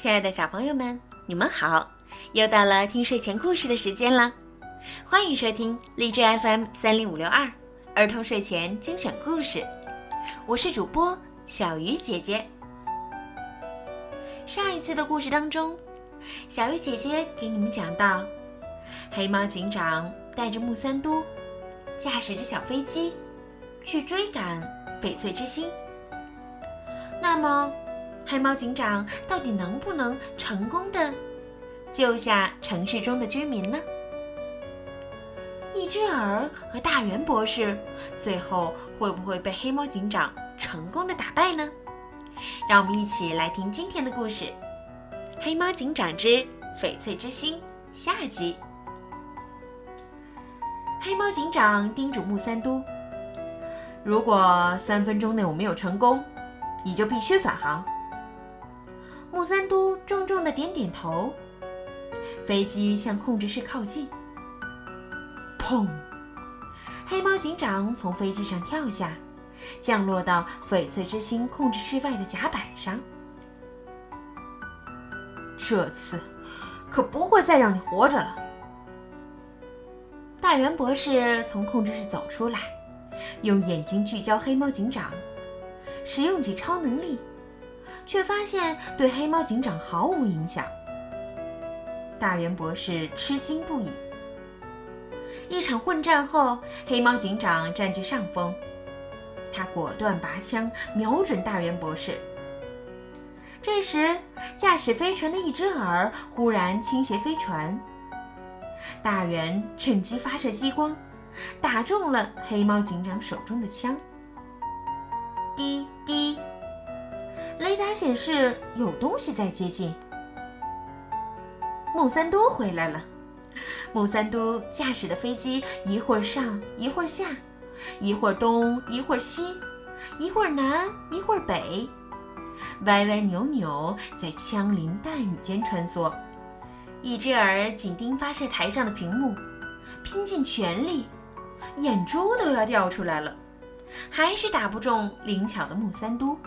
亲爱的小朋友们，你们好！又到了听睡前故事的时间了，欢迎收听荔枝 FM 三零五六二儿童睡前精选故事，我是主播小鱼姐姐。上一次的故事当中，小鱼姐姐给你们讲到，黑猫警长带着木三都，驾驶着小飞机，去追赶翡翠之星。那么，黑猫警长到底能不能成功的救下城市中的居民呢？一只耳和大圆博士最后会不会被黑猫警长成功的打败呢？让我们一起来听今天的故事《黑猫警长之翡翠之星》下集。黑猫警长叮嘱木三都：“如果三分钟内我没有成功，你就必须返航。”木三都重重的点点头。飞机向控制室靠近。砰！黑猫警长从飞机上跳下，降落到翡翠之星控制室外的甲板上。这次可不会再让你活着了。大圆博士从控制室走出来，用眼睛聚焦黑猫警长，使用起超能力。却发现对黑猫警长毫无影响。大圆博士吃惊不已。一场混战后，黑猫警长占据上风，他果断拔枪瞄准大圆博士。这时，驾驶飞船的一只耳忽然倾斜飞船，大圆趁机发射激光，打中了黑猫警长手中的枪。滴滴。雷达显示有东西在接近。木三多回来了。木三多驾驶的飞机一会儿上一会儿下，一会儿东一会儿西，一会儿南一会儿北，歪歪扭扭在枪林弹雨间穿梭。一只耳紧盯发射台上的屏幕，拼尽全力，眼珠都要掉出来了，还是打不中灵巧的木三都。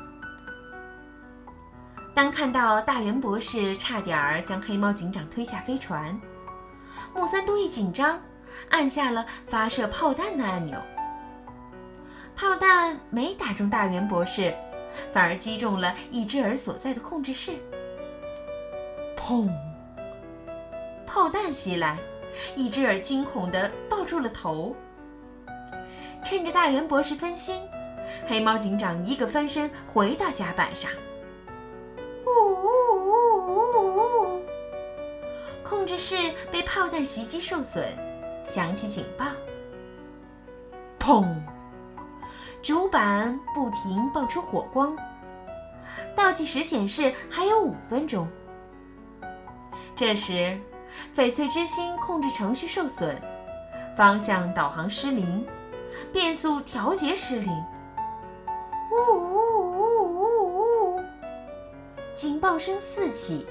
当看到大圆博士差点儿将黑猫警长推下飞船，木三都一紧张，按下了发射炮弹的按钮。炮弹没打中大圆博士，反而击中了一只耳所在的控制室。砰！炮弹袭来，一只耳惊恐地抱住了头。趁着大圆博士分心，黑猫警长一个翻身回到甲板上。控制室被炮弹袭击受损，响起警报。砰！主板不停爆出火光。倒计时显示还有五分钟。这时，翡翠之星控制程序受损，方向导航失灵，变速调节失灵。呜呜呜呜呜！警报声四起。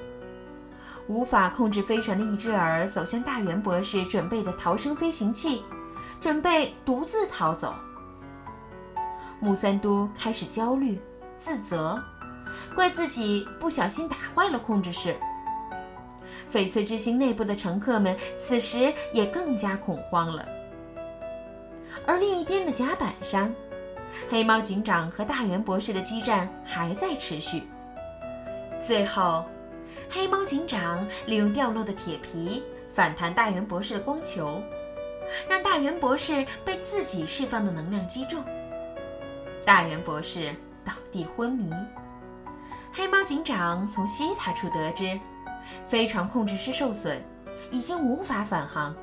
无法控制飞船的一只耳走向大圆博士准备的逃生飞行器，准备独自逃走。木三都开始焦虑、自责，怪自己不小心打坏了控制室。翡翠之星内部的乘客们此时也更加恐慌了。而另一边的甲板上，黑猫警长和大圆博士的激战还在持续。最后。黑猫警长利用掉落的铁皮反弹大圆博士的光球，让大圆博士被自己释放的能量击中。大圆博士倒地昏迷。黑猫警长从西塔处得知，飞船控制室受损，已经无法返航。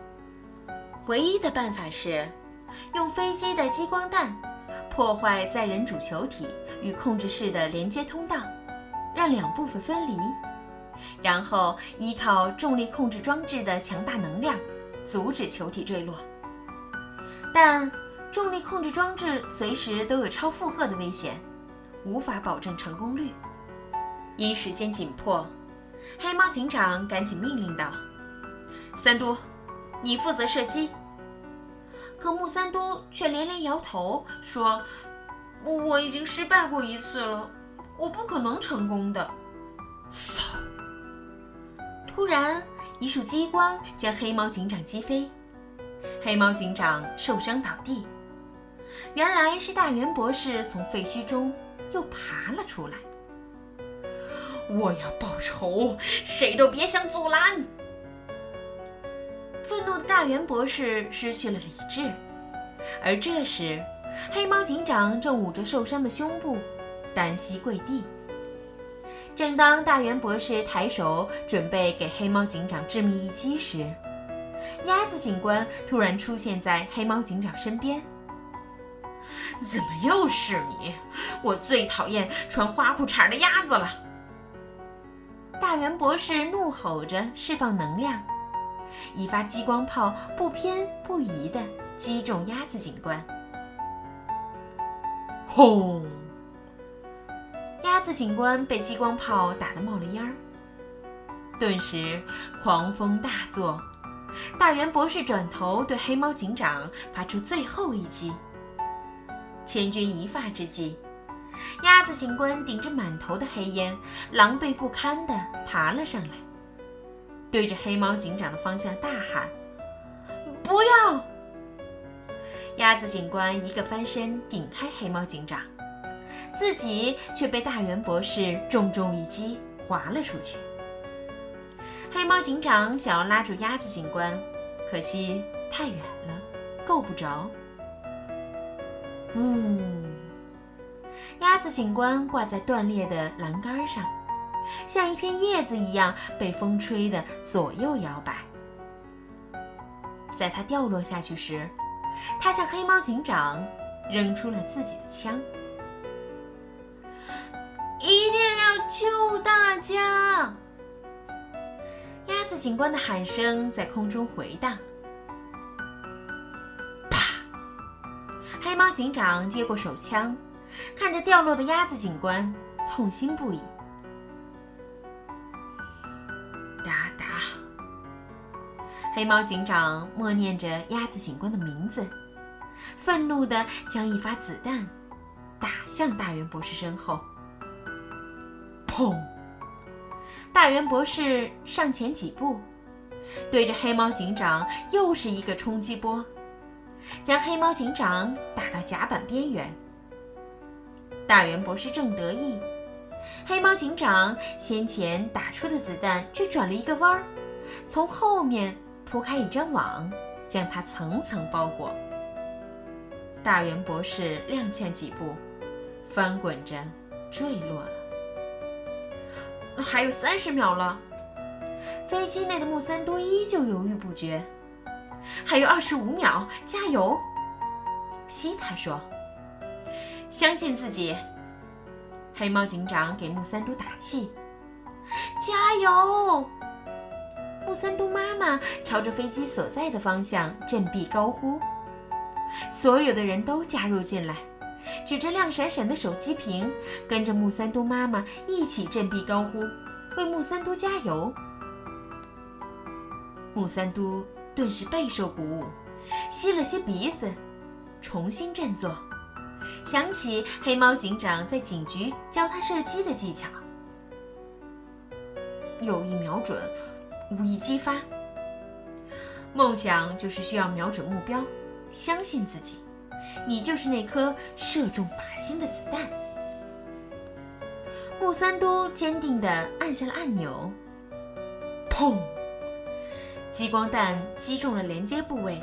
唯一的办法是，用飞机的激光弹破坏载人主球体与控制室的连接通道，让两部分分离。然后依靠重力控制装置的强大能量，阻止球体坠落。但重力控制装置随时都有超负荷的危险，无法保证成功率。因时间紧迫，黑猫警长赶紧命令道：“三都，你负责射击。”可木三都却连连摇头，说：“我已经失败过一次了，我不可能成功的。”嗖。突然，一束激光将黑猫警长击飞，黑猫警长受伤倒地。原来是大圆博士从废墟中又爬了出来。我要报仇，谁都别想阻拦！愤怒的大圆博士失去了理智，而这时，黑猫警长正捂着受伤的胸部，单膝跪地。正当大圆博士抬手准备给黑猫警长致命一击时，鸭子警官突然出现在黑猫警长身边。怎么又是你？我最讨厌穿花裤衩的鸭子了！大圆博士怒吼着，释放能量，一发激光炮不偏不倚地击中鸭子警官。轰！鸭子警官被激光炮打得冒了烟儿。顿时，狂风大作。大圆博士转头对黑猫警长发出最后一击。千钧一发之际，鸭子警官顶着满头的黑烟，狼狈不堪地爬了上来，对着黑猫警长的方向大喊：“不要！”鸭子警官一个翻身顶开黑猫警长，自己却被大圆博士重重一击，滑了出去。黑猫警长想要拉住鸭子警官，可惜太远了，够不着。呜！鸭子警官挂在断裂的栏杆上，像一片叶子一样被风吹得左右摇摆。在他掉落下去时，他向黑猫警长扔出了自己的枪：“一定要救大家！”鸭子警官的喊声在空中回荡。啪黑猫警长接过手枪，看着掉落的鸭子警官，痛心不已。哒哒，黑猫警长默念着鸭子警官的名字，愤怒地将一发子弹打向大圆博士身后。砰！大圆博士上前几步，对着黑猫警长又是一个冲击波。将黑猫警长打到甲板边缘。大圆博士正得意，黑猫警长先前打出的子弹却转了一个弯儿，从后面铺开一张网，将它层层包裹。大圆博士踉跄几步，翻滚着坠落了。还有三十秒了，飞机内的木三多依旧犹豫不决。还有二十五秒，加油！西塔说：“相信自己。”黑猫警长给木三多打气：“加油！”木三多妈妈朝着飞机所在的方向振臂高呼。所有的人都加入进来，指着亮闪闪的手机屏，跟着木三嘟妈妈一起振臂高呼，为木三嘟加油。木三嘟。顿时备受鼓舞，吸了吸鼻子，重新振作，想起黑猫警长在警局教他射击的技巧：有意瞄准，无意激发。梦想就是需要瞄准目标，相信自己，你就是那颗射中靶心的子弹。木三都坚定地按下了按钮，砰！激光弹击中了连接部位，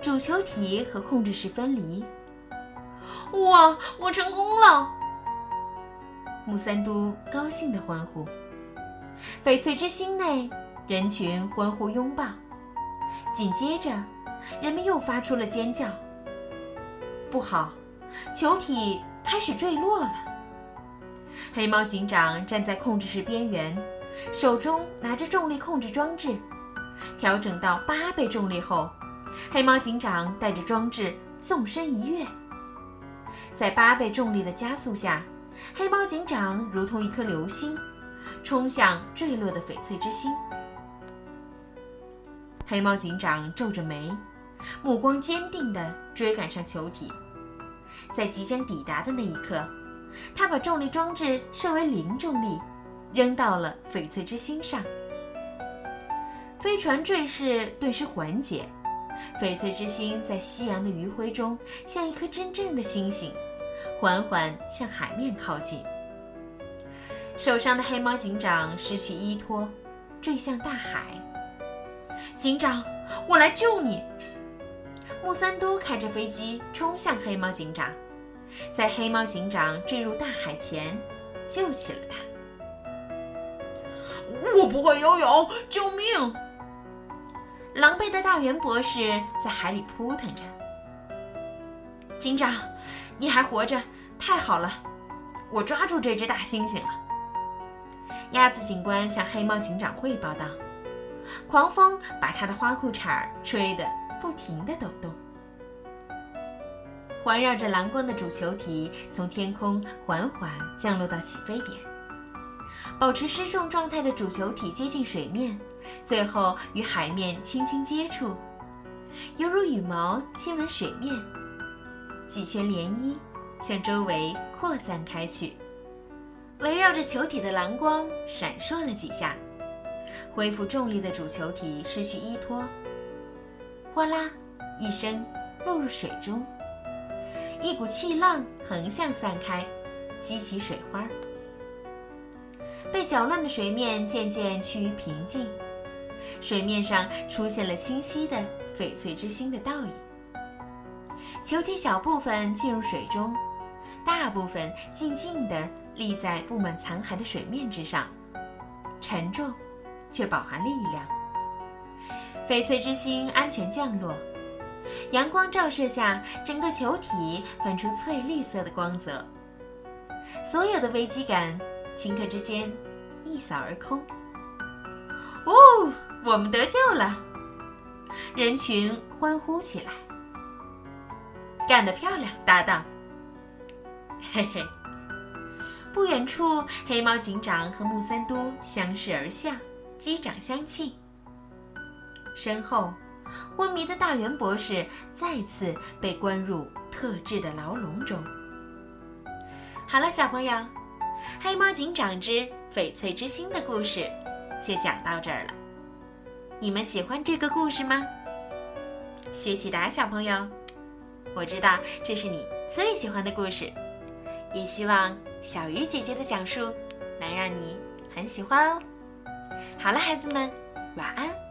主球体和控制室分离。哇！我成功了！木三都高兴地欢呼。翡翠之星内，人群欢呼拥抱。紧接着，人们又发出了尖叫。不好，球体开始坠落了。黑猫警长站在控制室边缘，手中拿着重力控制装置。调整到八倍重力后，黑猫警长带着装置纵身一跃，在八倍重力的加速下，黑猫警长如同一颗流星，冲向坠落的翡翠之星。黑猫警长皱着眉，目光坚定地追赶上球体，在即将抵达的那一刻，他把重力装置设为零重力，扔到了翡翠之星上。飞船坠势顿时缓解，翡翠之星在夕阳的余晖中，像一颗真正的星星，缓缓向海面靠近。受伤的黑猫警长失去依托，坠向大海。警长，我来救你！木三多开着飞机冲向黑猫警长，在黑猫警长坠入大海前，救起了他。我不会游泳，救命！狼狈的大圆博士在海里扑腾着。警长，你还活着，太好了！我抓住这只大猩猩了。鸭子警官向黑猫警长汇报道：“狂风把他的花裤衩吹得不停地抖动。”环绕着蓝光的主球体从天空缓缓降落到起飞点，保持失重状态的主球体接近水面，最后与海面轻轻接触，犹如羽毛亲吻水面，几圈涟漪向周围扩散开去。围绕着球体的蓝光闪烁了几下，恢复重力的主球体失去依托，哗啦一声落入水中。一股气浪横向散开，激起水花。被搅乱的水面渐渐趋于平静，水面上出现了清晰的翡翠之星的倒影。球体小部分进入水中，大部分静静地立在布满残骸的水面之上，沉重，却饱含力量。翡翠之星安全降落。阳光照射下，整个球体泛出翠绿色的光泽。所有的危机感，顷刻之间一扫而空。哦，我们得救了！人群欢呼起来。干得漂亮，搭档！嘿嘿。不远处，黑猫警长和木三多相视而笑，击掌相庆。身后。昏迷的大圆博士再次被关入特制的牢笼中。好了，小朋友，《黑猫警长之翡翠之星》的故事就讲到这儿了。你们喜欢这个故事吗？薛启达小朋友，我知道这是你最喜欢的故事，也希望小鱼姐姐的讲述能让你很喜欢哦。好了，孩子们，晚安。